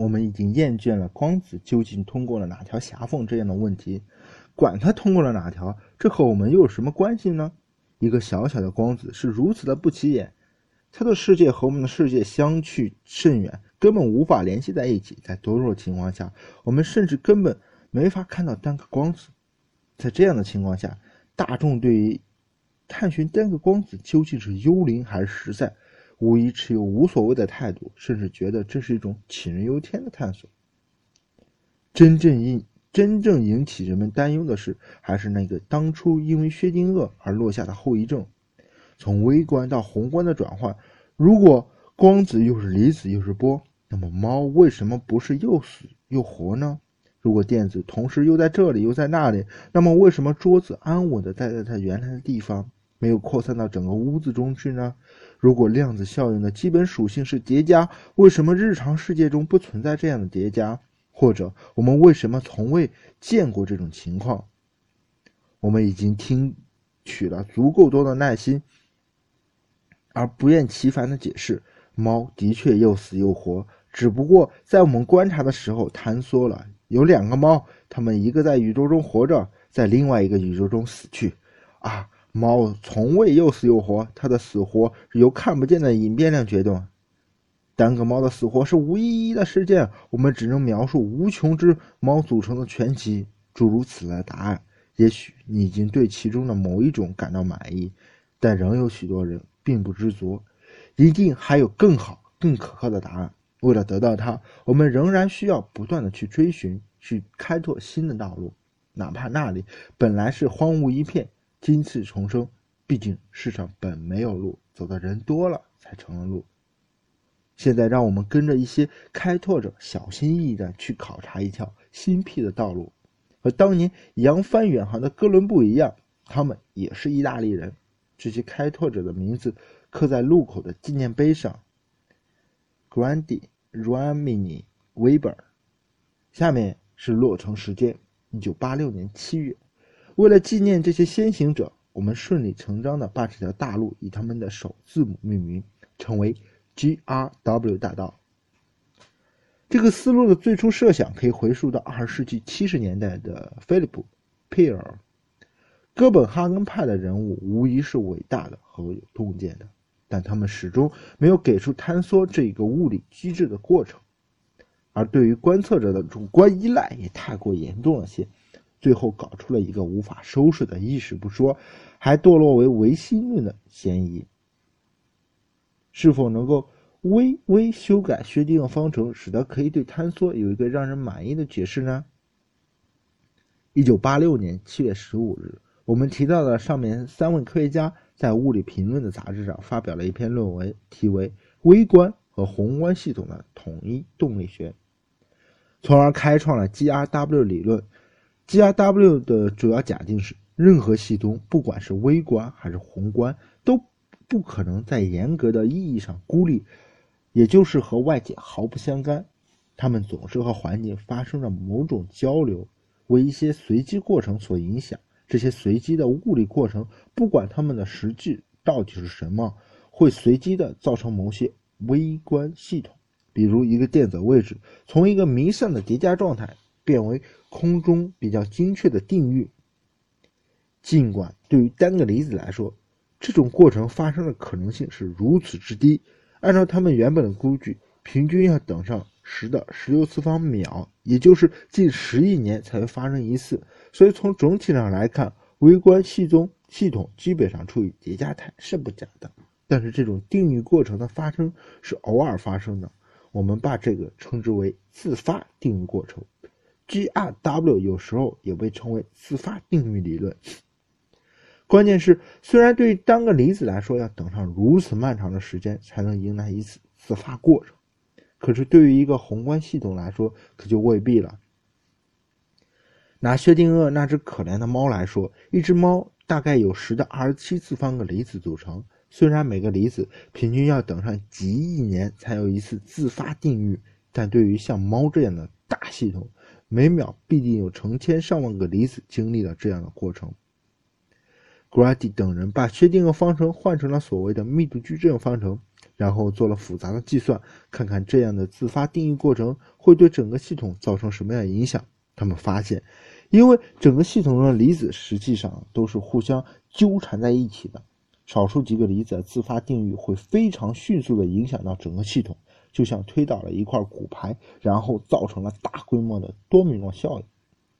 我们已经厌倦了光子究竟通过了哪条狭缝这样的问题。管它通过了哪条，这和我们又有什么关系呢？一个小小的光子是如此的不起眼，它的世界和我们的世界相去甚远，根本无法联系在一起。在多数情况下，我们甚至根本没法看到单个光子。在这样的情况下，大众对于探寻单个光子究竟是幽灵还是实在，无疑持有无所谓的态度，甚至觉得这是一种杞人忧天的探索。真正引真正引起人们担忧的是，还是那个当初因为薛定谔而落下的后遗症。从微观到宏观的转换，如果光子又是离子又是波，那么猫为什么不是又死又活呢？如果电子同时又在这里又在那里，那么为什么桌子安稳地待在它原来的地方，没有扩散到整个屋子中去呢？如果量子效应的基本属性是叠加，为什么日常世界中不存在这样的叠加？或者我们为什么从未见过这种情况？我们已经听取了足够多的耐心，而不厌其烦的解释：猫的确又死又活，只不过在我们观察的时候坍缩了。有两个猫，它们一个在宇宙中活着，在另外一个宇宙中死去。啊，猫从未又死又活，它的死活是由看不见的隐变量决定。单个猫的死活是无意义的事件，我们只能描述无穷只猫组成的全集，诸如此类答案。也许你已经对其中的某一种感到满意，但仍有许多人并不知足。一定还有更好、更可靠的答案。为了得到它，我们仍然需要不断的去追寻、去开拓新的道路，哪怕那里本来是荒芜一片，今次重生。毕竟世上本没有路，走的人多了才成了路。现在，让我们跟着一些开拓者小心翼翼地去考察一条新辟的道路。和当年扬帆远航的哥伦布一样，他们也是意大利人。这些开拓者的名字刻在路口的纪念碑上：Grandi Ruamini Weber。下面是落成时间：一九八六年七月。为了纪念这些先行者，我们顺理成章的把这条大路以他们的首字母命名，成为。G R W 大道，这个思路的最初设想可以回溯到二十世纪七十年代的菲利普·佩尔。哥本哈根派的人物无疑是伟大的和有洞见的，但他们始终没有给出坍缩这一个物理机制的过程，而对于观测者的主观依赖也太过严重了些，最后搞出了一个无法收拾的意识不说，还堕落为唯心论的嫌疑。是否能够微微修改薛定谔方程，使得可以对坍缩有一个让人满意的解释呢？一九八六年七月十五日，我们提到的上面三位科学家在《物理评论》的杂志上发表了一篇论文，题为《微观和宏观系统的统一动力学》，从而开创了 GRW 理论。GRW 的主要假定是，任何系统，不管是微观还是宏观，都。不可能在严格的意义上孤立，也就是和外界毫不相干。它们总是和环境发生着某种交流，为一些随机过程所影响。这些随机的物理过程，不管它们的实际到底是什么，会随机的造成某些微观系统。比如，一个电子位置从一个弥散的叠加状态变为空中比较精确的定域。尽管对于单个离子来说，这种过程发生的可能性是如此之低，按照他们原本的估计，平均要等上十的十六次方秒，也就是近十亿年才会发生一次。所以从总体上来看，微观系中系统基本上处于叠加态是不假的。但是这种定域过程的发生是偶尔发生的，我们把这个称之为自发定域过程。GRW 有时候也被称为自发定域理论。关键是，虽然对于单个离子来说，要等上如此漫长的时间才能迎来一次自发过程，可是对于一个宏观系统来说，可就未必了。拿薛定谔那只可怜的猫来说，一只猫大概有十的二十七次方个离子组成，虽然每个离子平均要等上几亿年才有一次自发定域，但对于像猫这样的大系统，每秒必定有成千上万个离子经历了这样的过程。Grady 等人把薛定谔方程换成了所谓的密度矩阵方程，然后做了复杂的计算，看看这样的自发定义过程会对整个系统造成什么样的影响。他们发现，因为整个系统中的离子实际上都是互相纠缠在一起的，少数几个离子的自发定义会非常迅速地影响到整个系统，就像推倒了一块骨牌，然后造成了大规模的多米诺效应。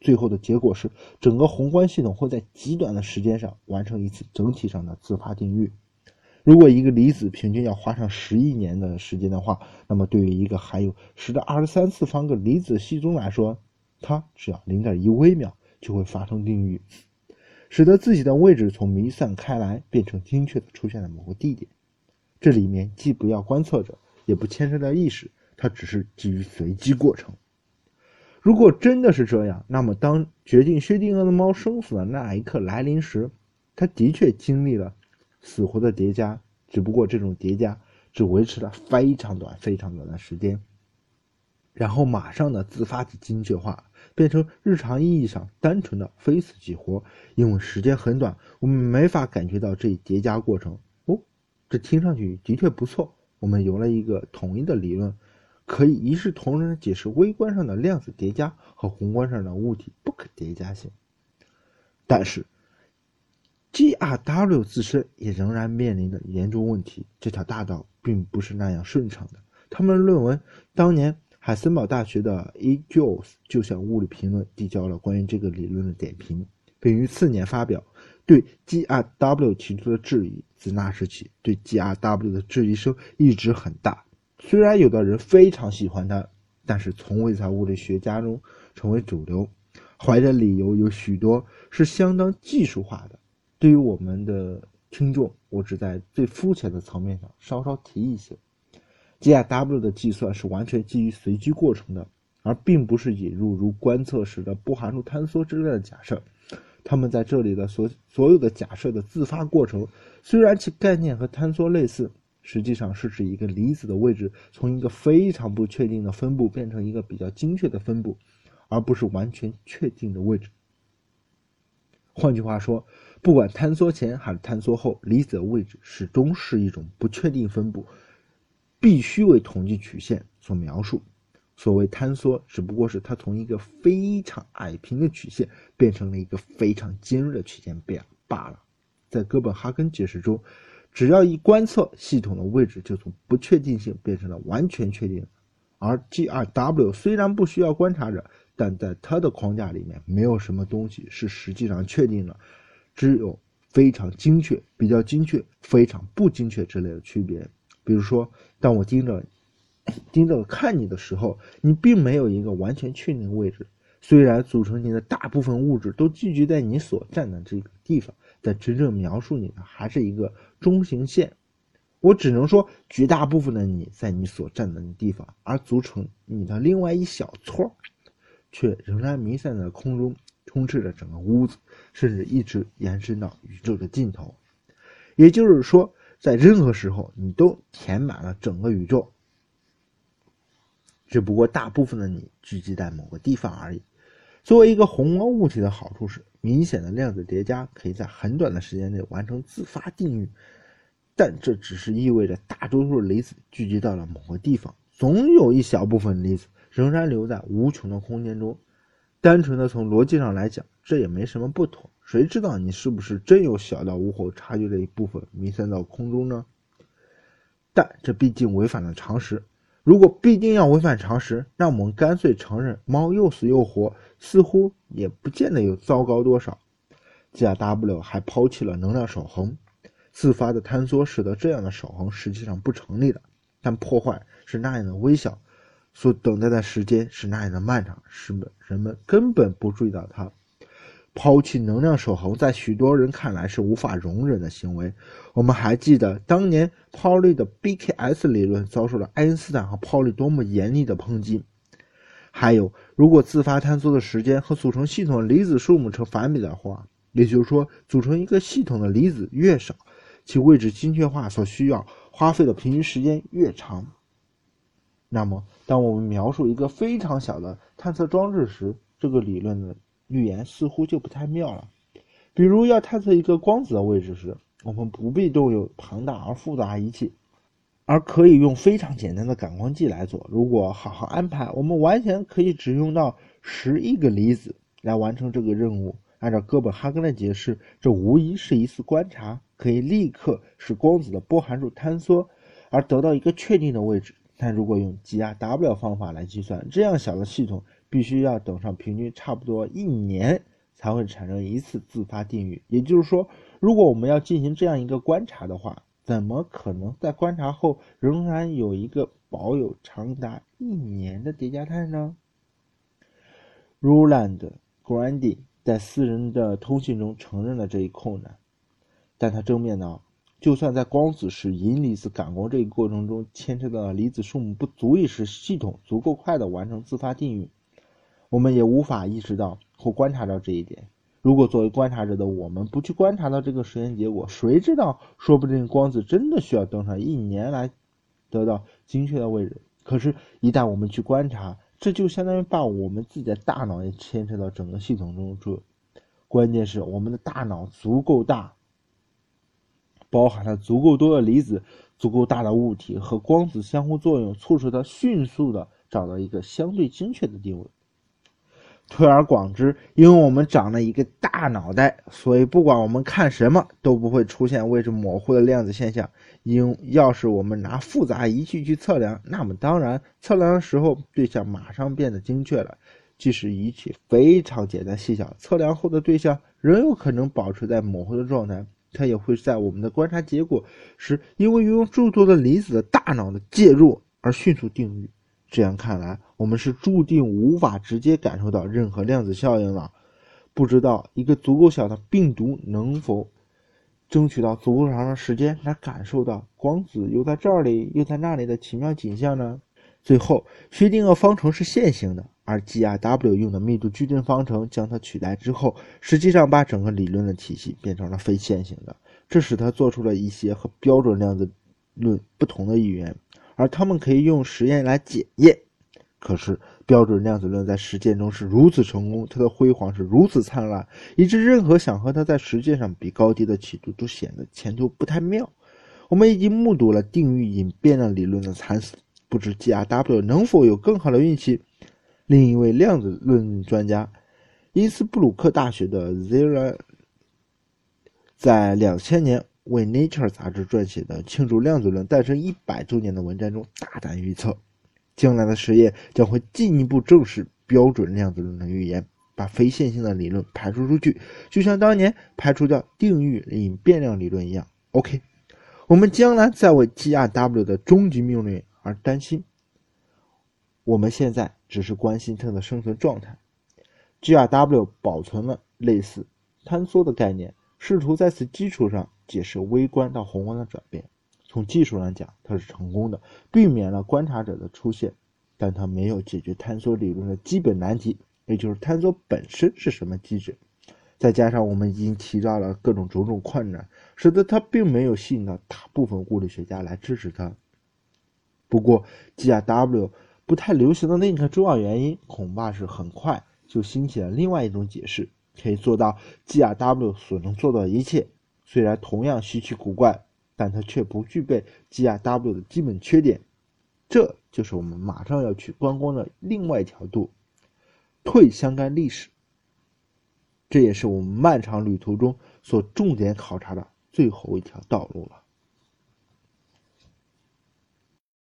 最后的结果是，整个宏观系统会在极短的时间上完成一次整体上的自发定律。如果一个离子平均要花上十亿年的时间的话，那么对于一个含有十的二十三次方个离子系中来说，它只要零点一微秒就会发生定律，使得自己的位置从弥散开来变成精确的出现在某个地点。这里面既不要观测者，也不牵涉到意识，它只是基于随机过程。如果真的是这样，那么当决定薛定谔的猫生死的那一刻来临时，它的确经历了。死活的叠加，只不过这种叠加只维持了非常短、非常短的时间，然后马上的自发的精确化，变成日常意义上单纯的非死即活。因为时间很短，我们没法感觉到这一叠加过程。哦，这听上去的确不错。我们有了一个统一的理论，可以一视同仁的解释微观上的量子叠加和宏观上的物体不可叠加性。但是。GRW 自身也仍然面临着严重问题，这条大道并不是那样顺畅的。他们论文当年海森堡大学的 E. Jules 就向《物理评论》递交了关于这个理论的点评，并于次年发表，对 GRW 提出了质疑。自那时起，对 GRW 的质疑声一直很大。虽然有的人非常喜欢它，但是从未在物理学家中成为主流。怀的理由有许多，是相当技术化的。对于我们的听众，我只在最肤浅的层面上稍稍提一些。GRW 的计算是完全基于随机过程的，而并不是引入如观测时的不函数坍缩之类的假设。他们在这里的所所有的假设的自发过程，虽然其概念和坍缩类似，实际上是指一个离子的位置从一个非常不确定的分布变成一个比较精确的分布，而不是完全确定的位置。换句话说。不管坍缩前还是坍缩后，离子的位置始终是一种不确定分布，必须为统计曲线所描述。所谓坍缩，只不过是它从一个非常矮平的曲线变成了一个非常尖锐的曲线变罢了。在哥本哈根解释中，只要一观测，系统的位置就从不确定性变成了完全确定。而 GRW 虽然不需要观察者，但在它的框架里面，没有什么东西是实际上确定的。只有非常精确、比较精确、非常不精确之类的区别。比如说，当我盯着、盯着看你的时候，你并没有一个完全确定的位置。虽然组成你的大部分物质都聚集在你所站的这个地方，但真正描述你的还是一个中型线。我只能说，绝大部分的你在你所站的地方，而组成你的另外一小撮，却仍然弥散在空中。充斥着整个屋子，甚至一直延伸到宇宙的尽头。也就是说，在任何时候，你都填满了整个宇宙，只不过大部分的你聚集在某个地方而已。作为一个宏观物体的好处是，明显的量子叠加可以在很短的时间内完成自发定律，但这只是意味着大多数离子聚集到了某个地方，总有一小部分离子仍然留在无穷的空间中。单纯的从逻辑上来讲，这也没什么不妥。谁知道你是不是真有小到无法察觉的一部分弥散到空中呢？但这毕竟违反了常识。如果必定要违反常识，那我们干脆承认猫又死又活，似乎也不见得有糟糕多少。GRW 还抛弃了能量守恒，自发的坍缩使得这样的守恒实际上不成立的，但破坏是那样的微小。所等待的时间是那样的漫长，使人们根本不注意到它。抛弃能量守恒，在许多人看来是无法容忍的行为。我们还记得当年泡利的 BKS 理论遭受了爱因斯坦和泡利多么严厉的抨击。还有，如果自发坍缩的时间和组成系统的离子数目成反比的话，也就是说，组成一个系统的离子越少，其位置精确化所需要花费的平均时间越长。那么，当我们描述一个非常小的探测装置时，这个理论的预言似乎就不太妙了。比如，要探测一个光子的位置时，我们不必动用庞大而复杂仪器，而可以用非常简单的感光剂来做。如果好好安排，我们完全可以只用到十亿个离子来完成这个任务。按照哥本哈根的解释，这无疑是一次观察，可以立刻使光子的波函数坍缩，而得到一个确定的位置。但如果用 GRW 方法来计算，这样小的系统必须要等上平均差不多一年才会产生一次自发定域。也就是说，如果我们要进行这样一个观察的话，怎么可能在观察后仍然有一个保有长达一年的叠加态呢？Roland Grandi。在私人的通信中承认了这一困难，但他正面呢，就算在光子使银离子感光这一过程中牵扯到的离子数目不足以使系统足够快的完成自发定域，我们也无法意识到或观察到这一点。如果作为观察者的我们不去观察到这个实验结果，谁知道？说不定光子真的需要登上一年来得到精确的位置。可是，一旦我们去观察，这就相当于把我们自己的大脑也牵扯到整个系统中去。关键是我们的大脑足够大，包含了足够多的离子、足够大的物体和光子相互作用，促使它迅速的找到一个相对精确的定位。推而广之，因为我们长了一个大脑袋，所以不管我们看什么都不会出现位置模糊的量子现象。因要是我们拿复杂仪器去测量，那么当然测量的时候对象马上变得精确了。即使仪器非常简单细小，测量后的对象仍有可能保持在模糊的状态，它也会在我们的观察结果时，因为拥有诸多的离子的大脑的介入而迅速定域。这样看来，我们是注定无法直接感受到任何量子效应了。不知道一个足够小的病毒能否。争取到足够长的时间来感受到光子又在这里又在那里的奇妙景象呢？最后，薛定谔方程是线性的，而 GRW 用的密度矩阵方程将它取代之后，实际上把整个理论的体系变成了非线性的，这使他做出了一些和标准量子论不同的预言，而他们可以用实验来检验。可是，标准量子论在实践中是如此成功，它的辉煌是如此灿烂，以致任何想和它在实践上比高低的企图都显得前途不太妙。我们已经目睹了定域隐变量理论的惨死，不知 GRW 能否有更好的运气。另一位量子论专家，因斯布鲁克大学的 Zera，在两千年为《Nature》杂志撰写的庆祝量子论诞生一百周年的文章中，大胆预测。将来的实验将会进一步证实标准量子论的预言，把非线性的理论排除出去，就像当年排除掉定域隐变量理论一样。OK，我们将来在为 GRW 的终极命运而担心，我们现在只是关心它的生存状态。GRW 保存了类似坍缩的概念，试图在此基础上解释微观到宏观的转变。从技术上讲，它是成功的，避免了观察者的出现，但它没有解决坍缩理论的基本难题，也就是坍缩本身是什么机制。再加上我们已经提到了各种种种困难，使得它并没有吸引到大部分物理学家来支持它。不过，GRW 不太流行的另一个重要原因，恐怕是很快就兴起了另外一种解释，可以做到 GRW 所能做到的一切，虽然同样稀奇古怪。但它却不具备 GRW 的基本缺点，这就是我们马上要去观光的另外一条路——退相干历史。这也是我们漫长旅途中所重点考察的最后一条道路了。